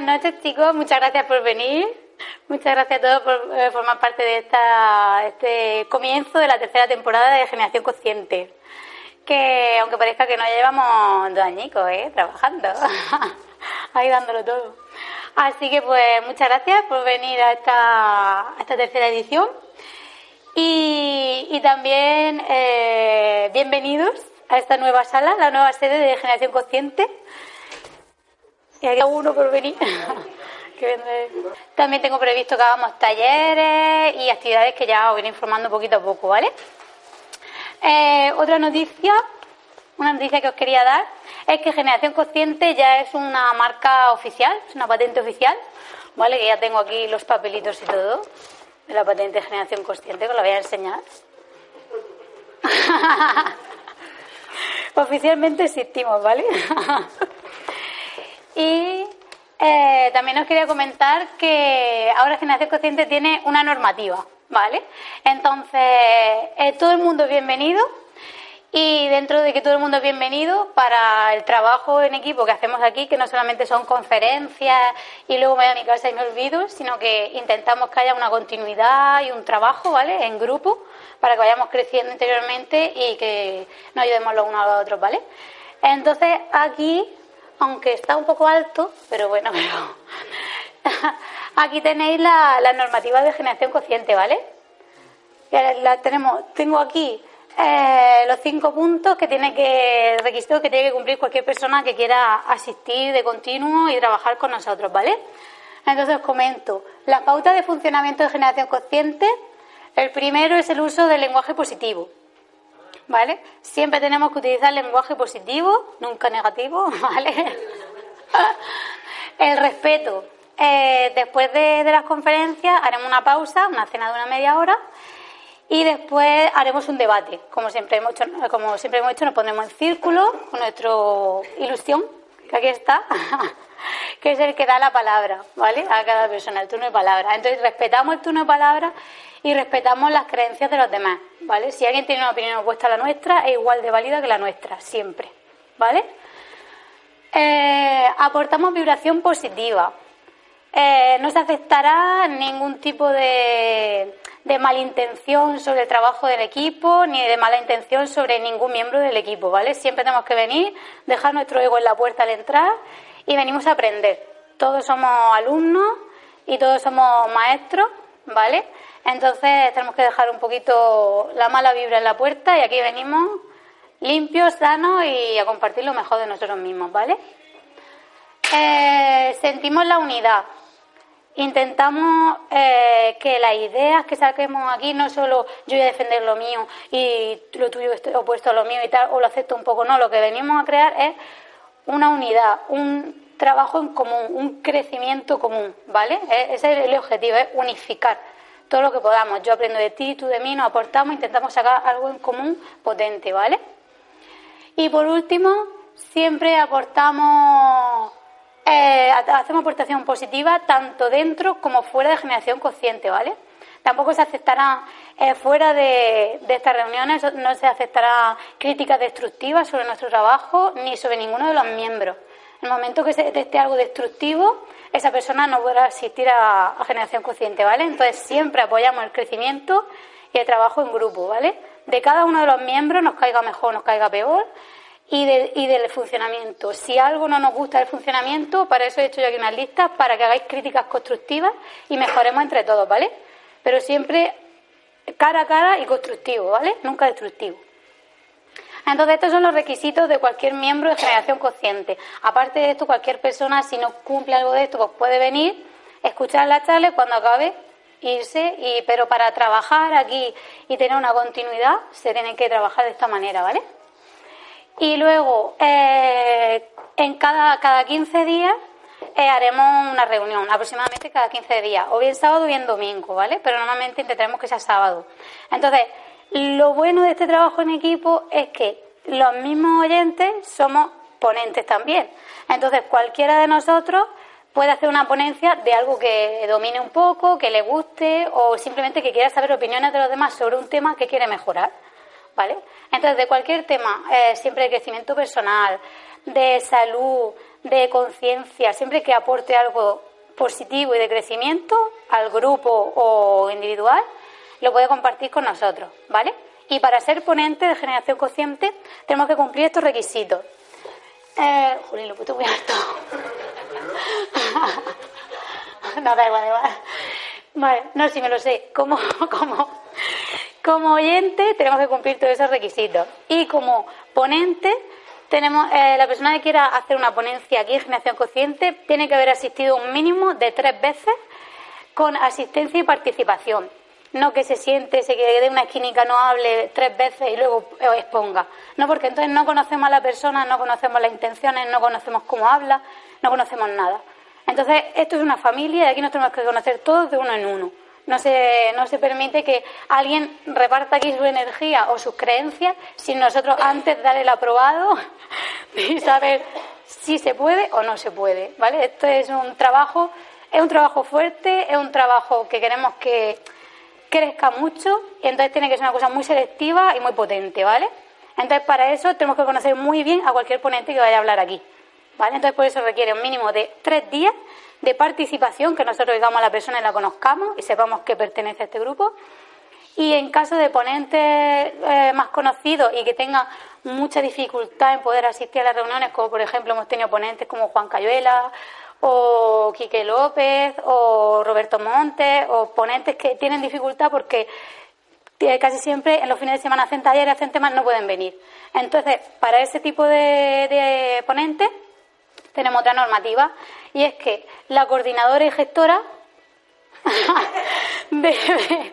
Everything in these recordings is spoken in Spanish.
buenas noches chicos, muchas gracias por venir. Muchas gracias a todos por eh, formar parte de esta, este comienzo de la tercera temporada de Generación Consciente. Que aunque parezca que no llevamos dos añicos, ¿eh? Trabajando. Ahí dándolo todo. Así que pues muchas gracias por venir a esta, a esta tercera edición. Y, y también eh, bienvenidos a esta nueva sala, la nueva sede de Generación Consciente y hay uno por venir. También tengo previsto que hagamos talleres y actividades que ya os iré informando poquito a poco, ¿vale? Eh, otra noticia, una noticia que os quería dar, es que Generación Consciente ya es una marca oficial, es una patente oficial, ¿vale? Que ya tengo aquí los papelitos y todo de la patente de Generación Consciente, que os la voy a enseñar. Oficialmente existimos, ¿vale? Y eh, también os quería comentar que ahora Generación Consciente tiene una normativa, ¿vale? Entonces, todo el mundo es bienvenido y dentro de que todo el mundo es bienvenido para el trabajo en equipo que hacemos aquí, que no solamente son conferencias y luego me voy a mi casa y me olvido, sino que intentamos que haya una continuidad y un trabajo, ¿vale? En grupo, para que vayamos creciendo interiormente y que nos ayudemos los unos a los otros, ¿vale? Entonces, aquí aunque está un poco alto, pero bueno, aquí tenéis la, normativa de generación consciente, ¿vale? La tenemos, tengo aquí eh, los cinco puntos que tiene que, requisitos que tiene que cumplir cualquier persona que quiera asistir de continuo y trabajar con nosotros, ¿vale? Entonces os comento, las pautas de funcionamiento de generación consciente, el primero es el uso del lenguaje positivo. ¿Vale? Siempre tenemos que utilizar lenguaje positivo, nunca negativo, ¿vale? El respeto. Eh, después de, las conferencias haremos una pausa, una cena de una media hora, y después haremos un debate. Como siempre hemos hecho, como siempre hemos hecho nos pondremos en círculo con nuestra ilusión, que aquí está, que es el que da la palabra, ¿vale? A cada persona, el turno de palabra. Entonces respetamos el turno de palabra y respetamos las creencias de los demás, ¿vale? Si alguien tiene una opinión opuesta a la nuestra, es igual de válida que la nuestra, siempre, ¿vale? Eh, aportamos vibración positiva. Eh, no se aceptará ningún tipo de, de malintención sobre el trabajo del equipo, ni de mala intención sobre ningún miembro del equipo, ¿vale? Siempre tenemos que venir, dejar nuestro ego en la puerta al entrar y venimos a aprender. Todos somos alumnos y todos somos maestros, ¿vale? Entonces tenemos que dejar un poquito la mala vibra en la puerta y aquí venimos limpios, sanos y a compartir lo mejor de nosotros mismos, ¿vale? Eh, sentimos la unidad. Intentamos eh, que las ideas que saquemos aquí no solo yo voy a defender lo mío y lo tuyo es opuesto a lo mío y tal, o lo acepto un poco, no, lo que venimos a crear es una unidad, un trabajo en común, un crecimiento común, ¿vale? Ese es el objetivo, es unificar todo lo que podamos. Yo aprendo de ti, tú de mí, nos aportamos, intentamos sacar algo en común potente, ¿vale? Y por último, siempre aportamos, eh, hacemos aportación positiva tanto dentro como fuera de generación consciente, ¿vale? Tampoco se aceptará eh, fuera de, de, estas reuniones, no se aceptará críticas destructivas sobre nuestro trabajo ni sobre ninguno de los miembros. En el momento que se detecte algo destructivo, esa persona no podrá asistir a, generación consciente, ¿vale? Entonces siempre apoyamos el crecimiento y el trabajo en grupo, ¿vale? De cada uno de los miembros, nos caiga mejor, nos caiga peor, y, y del funcionamiento. Si algo no nos gusta del funcionamiento, para eso he hecho yo aquí unas listas, para que hagáis críticas constructivas y mejoremos entre todos, ¿vale? Pero siempre cara a cara y constructivo, ¿vale? Nunca destructivo. Entonces, estos son los requisitos de cualquier miembro de generación consciente. Aparte de esto, cualquier persona, si no cumple algo de esto, pues puede venir, escuchar la charla cuando acabe irse, y, pero para trabajar aquí y tener una continuidad, se tiene que trabajar de esta manera, ¿vale? Y luego, eh, en cada, cada 15 días, eh, haremos una reunión, aproximadamente cada 15 días, o bien sábado o bien domingo, ¿vale? Pero normalmente intentaremos que sea sábado. Entonces, lo bueno de este trabajo en equipo es que los mismos oyentes somos ponentes también. Entonces, cualquiera de nosotros puede hacer una ponencia de algo que domine un poco, que le guste o simplemente que quiera saber opiniones de los demás sobre un tema que quiere mejorar. ¿Vale? Entonces, de cualquier tema, eh, siempre de crecimiento personal, de salud, de conciencia, siempre que aporte algo positivo y de crecimiento al grupo o individual, lo puede compartir con nosotros, ¿vale? Y para ser ponente de generación consciente tenemos que cumplir estos requisitos. Eh, Juli, lo puesto muy alto. no, da igual, da igual. Vale, no, si me lo sé. Como, como, como oyente tenemos que cumplir todos esos requisitos. Y como ponente, tenemos eh, la persona que quiera hacer una ponencia aquí en Generación Consciente tiene que haber asistido un mínimo de tres veces con asistencia y participación. No que se siente, se quede en una esquinica, no hable tres veces y luego exponga. No, porque entonces no conocemos a la persona, no conocemos las intenciones, no conocemos cómo habla, no conocemos nada. Entonces, esto es una familia y aquí nos tenemos que conocer todos de uno en uno. No se, no se permite que alguien reparta aquí su energía o sus creencias sin nosotros antes dar el aprobado y saber si se puede o no se puede. ¿vale? Esto es un trabajo, es un trabajo fuerte, es un trabajo que queremos que crezca mucho y entonces tiene que ser una cosa muy selectiva y muy potente, ¿vale? Entonces para eso tenemos que conocer muy bien a cualquier ponente que vaya a hablar aquí, ¿vale? Entonces por eso requiere un mínimo de tres días de participación, que nosotros digamos a la persona y la conozcamos y sepamos que pertenece a este grupo. Y en caso de ponentes eh, más conocidos y que tengan mucha dificultad en poder asistir a las reuniones, como por ejemplo hemos tenido ponentes como Juan Cayuela o Quique López o Roberto Montes o ponentes que tienen dificultad porque casi siempre en los fines de semana hacen talleres, hacen temas, no pueden venir. Entonces, para ese tipo de, ponentes tenemos otra normativa y es que la coordinadora y gestora debe,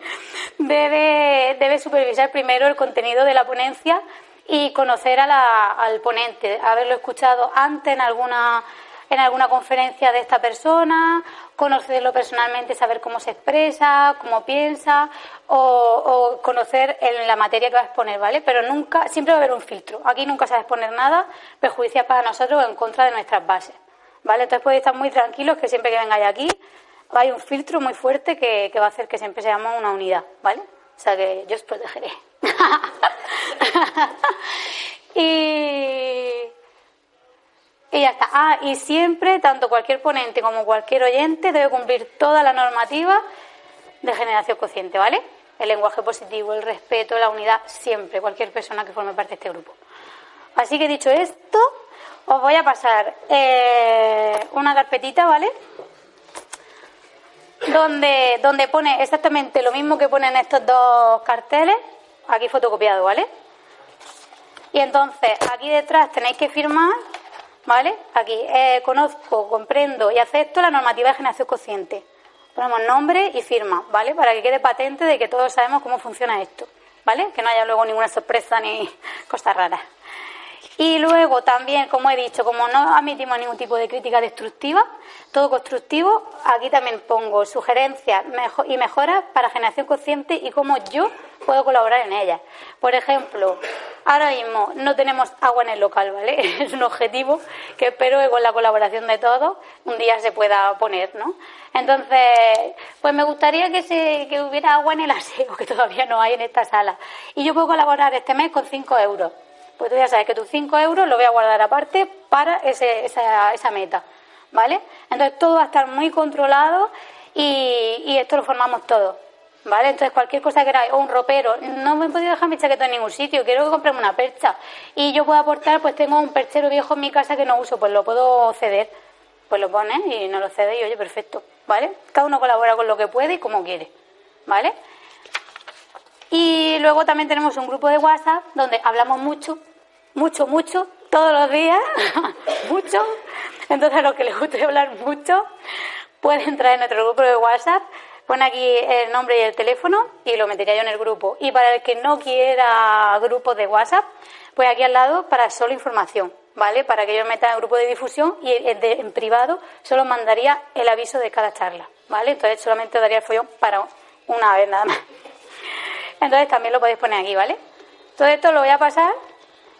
debe, debe, supervisar primero el contenido de la ponencia y conocer al ponente, haberlo escuchado antes en alguna en alguna conferencia de esta persona, conocerlo personalmente, saber cómo se expresa, cómo piensa, o, conocer en la materia que va a exponer, ¿vale? Pero nunca, siempre va a haber un filtro. Aquí nunca se va a exponer nada perjudicial para nosotros o en contra de nuestras bases, ¿vale? Entonces podéis estar muy tranquilos que siempre que vengáis aquí hay un filtro muy fuerte que, que va a hacer que siempre seamos una unidad, ¿vale? O sea que yo os protegeré. y y ya está. Ah, y siempre, tanto cualquier ponente como cualquier oyente debe cumplir toda la normativa de generación consciente, ¿vale? El lenguaje positivo, el respeto, la unidad, siempre, cualquier persona que forme parte de este grupo. Así que dicho esto, os voy a pasar eh, una carpetita, ¿vale? Donde, donde pone exactamente lo mismo que ponen estos dos carteles, aquí fotocopiado, ¿vale? Y entonces aquí detrás tenéis que firmar ¿Vale? Aquí, eh, conozco, comprendo y acepto la normativa de generación consciente. Ponemos nombre y firma, ¿vale? Para que quede patente de que todos sabemos cómo funciona esto, ¿vale? Que no haya luego ninguna sorpresa ni cosas raras. Y luego también, como he dicho, como no admitimos ningún tipo de crítica destructiva, todo constructivo, aquí también pongo sugerencias y mejoras para generación consciente y cómo yo puedo colaborar en ellas. Por ejemplo, ahora mismo no tenemos agua en el local, ¿vale? Es un objetivo que espero que con la colaboración de todos un día se pueda poner, ¿no? Entonces, pues me gustaría que, se, que hubiera agua en el aseo, que todavía no hay en esta sala. Y yo puedo colaborar este mes con 5 euros pues tú ya sabes que tus 5 euros lo voy a guardar aparte para esa, esa meta. ¿vale? Entonces todo va a estar muy controlado y, esto lo formamos todos. ¿Vale? Entonces, cualquier cosa que queráis, o un ropero, no me he podido dejar mi chaqueta en ningún sitio, quiero que compremos una percha. Y yo puedo aportar, pues tengo un perchero viejo en mi casa que no uso, pues lo puedo ceder. Pues lo pones y no lo cede y oye, perfecto, ¿vale? Cada uno colabora con lo que puede y como quiere, ¿vale? Y luego también tenemos un grupo de WhatsApp donde hablamos mucho, mucho, mucho, todos los días, mucho. Entonces, a los que les guste hablar mucho, pueden entrar en nuestro grupo de WhatsApp Pon aquí el nombre y el teléfono y lo metería yo en el grupo. Y para el que no quiera grupos de WhatsApp, pues aquí al lado para solo información, ¿vale? Para que yo me meta en el grupo de difusión y en privado solo mandaría el aviso de cada charla, ¿vale? Entonces solamente daría el follón para una vez nada más. Entonces también lo podéis poner aquí, ¿vale? Todo esto lo voy a pasar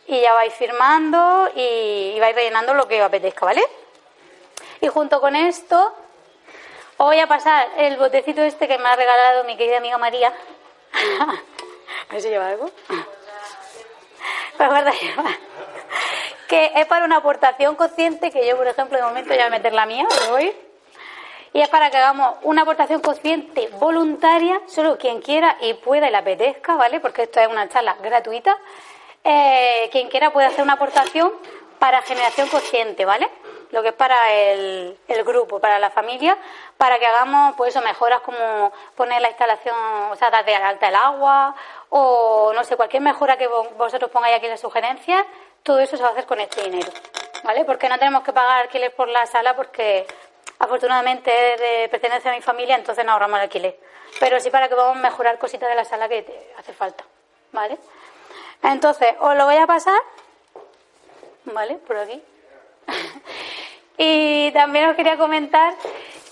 y ya vais firmando y vais rellenando lo que os apetezca, ¿vale? Y junto con esto os voy a pasar el botecito este que me ha regalado mi querida amiga María. a ver si lleva algo. Que es para una aportación consciente que yo, por ejemplo, de momento ya voy a meter la mía, hoy. Y es para que hagamos una aportación consciente voluntaria, solo quien quiera y pueda y le apetezca, ¿vale? Porque esto es una charla gratuita. Eh, quien quiera puede hacer una aportación para generación consciente, ¿vale? lo que es para el, el, grupo, para la familia, para que hagamos pues eso, mejoras como poner la instalación, o sea, dar de alta el agua, o no sé, cualquier mejora que vosotros pongáis aquí en las sugerencias, todo eso se va a hacer con este dinero, ¿vale? Porque no tenemos que pagar alquiler por la sala porque afortunadamente pertenece a mi familia, entonces no ahorramos el alquiler. Pero sí para que podamos mejorar cositas de la sala que hace falta, ¿vale? Entonces, os lo voy a pasar, ¿vale? Por aquí. y también os quería comentar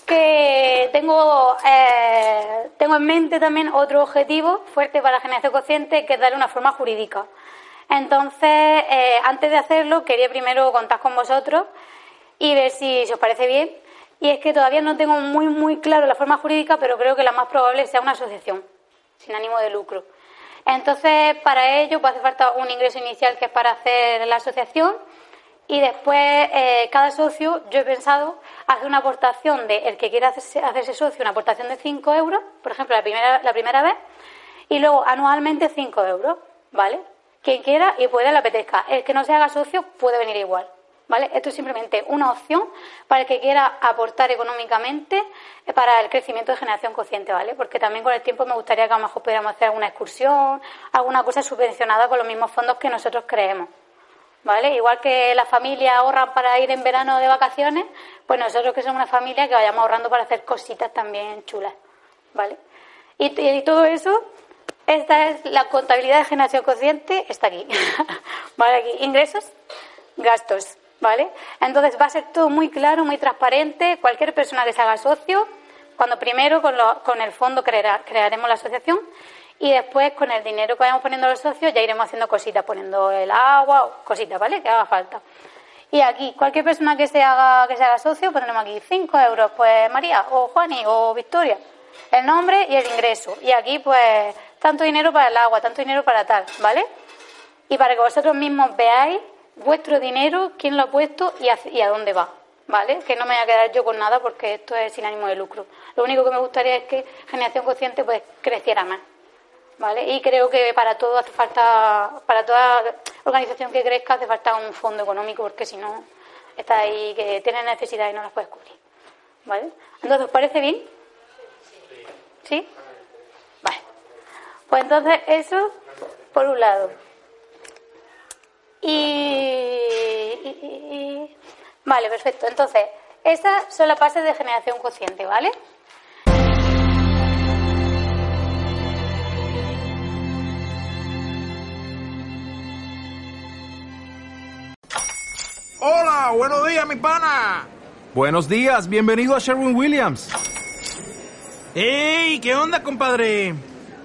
que tengo, eh, tengo en mente también otro objetivo fuerte para la generación consciente, que es darle una forma jurídica. Entonces, eh, antes de hacerlo, quería primero contar con vosotros y ver si, os parece bien. Y es que todavía no tengo muy, muy claro la forma jurídica, pero creo que la más probable sea una asociación, sin ánimo de lucro. Entonces, para ello, pues hace falta un ingreso inicial que es para hacer la asociación y después, eh, cada socio, yo he pensado hacer una aportación de el que quiera hacerse, socio, una aportación de 5 euros, por ejemplo, la primera, la primera vez, y luego anualmente 5 euros, ¿vale? Quien quiera y pueda le apetezca. El que no se haga socio puede venir igual, ¿vale? Esto es simplemente una opción para el que quiera aportar económicamente para el crecimiento de generación consciente, ¿vale? Porque también con el tiempo me gustaría que a lo mejor pudiéramos hacer alguna excursión, alguna cosa subvencionada con los mismos fondos que nosotros creemos. ¿vale? Igual que la familia ahorra para ir en verano de vacaciones, pues nosotros que somos una familia que vayamos ahorrando para hacer cositas también chulas, ¿vale? Y, todo eso, esta es la contabilidad de generación consciente, está aquí, ¿vale? Aquí, ingresos, gastos, ¿vale? Entonces va a ser todo muy claro, muy transparente, cualquier persona que se haga socio, cuando primero con, con el fondo crearemos la asociación y después con el dinero que vayamos poniendo los socios ya iremos haciendo cositas, poniendo el agua, cositas, ¿vale? Que haga falta. Y aquí, cualquier persona que se haga, que se haga socio, ponemos aquí 5 euros, pues María, o Juani, o Victoria, el nombre y el ingreso. Y aquí, pues, tanto dinero para el agua, tanto dinero para tal, ¿vale? Y para que vosotros mismos veáis vuestro dinero, quién lo ha puesto y a, y a dónde va, ¿vale? Que no me voy a quedar yo con nada porque esto es sin ánimo de lucro. Lo único que me gustaría es que Generación Consciente pues creciera más. ¿vale? Y creo que para todo hace falta, para toda organización que crezca hace falta un fondo económico, porque si no, está ahí que tiene necesidad y no las puedes cubrir, ¿vale? Entonces, ¿os parece bien? ¿Sí? Vale. Pues entonces eso, por un lado. Y, vale, perfecto. Entonces, esas son las bases de generación consciente, ¿vale? Hola, buenos días, mi pana. Buenos días, bienvenido a Sherwin Williams. ¡Ey! ¿Qué onda, compadre?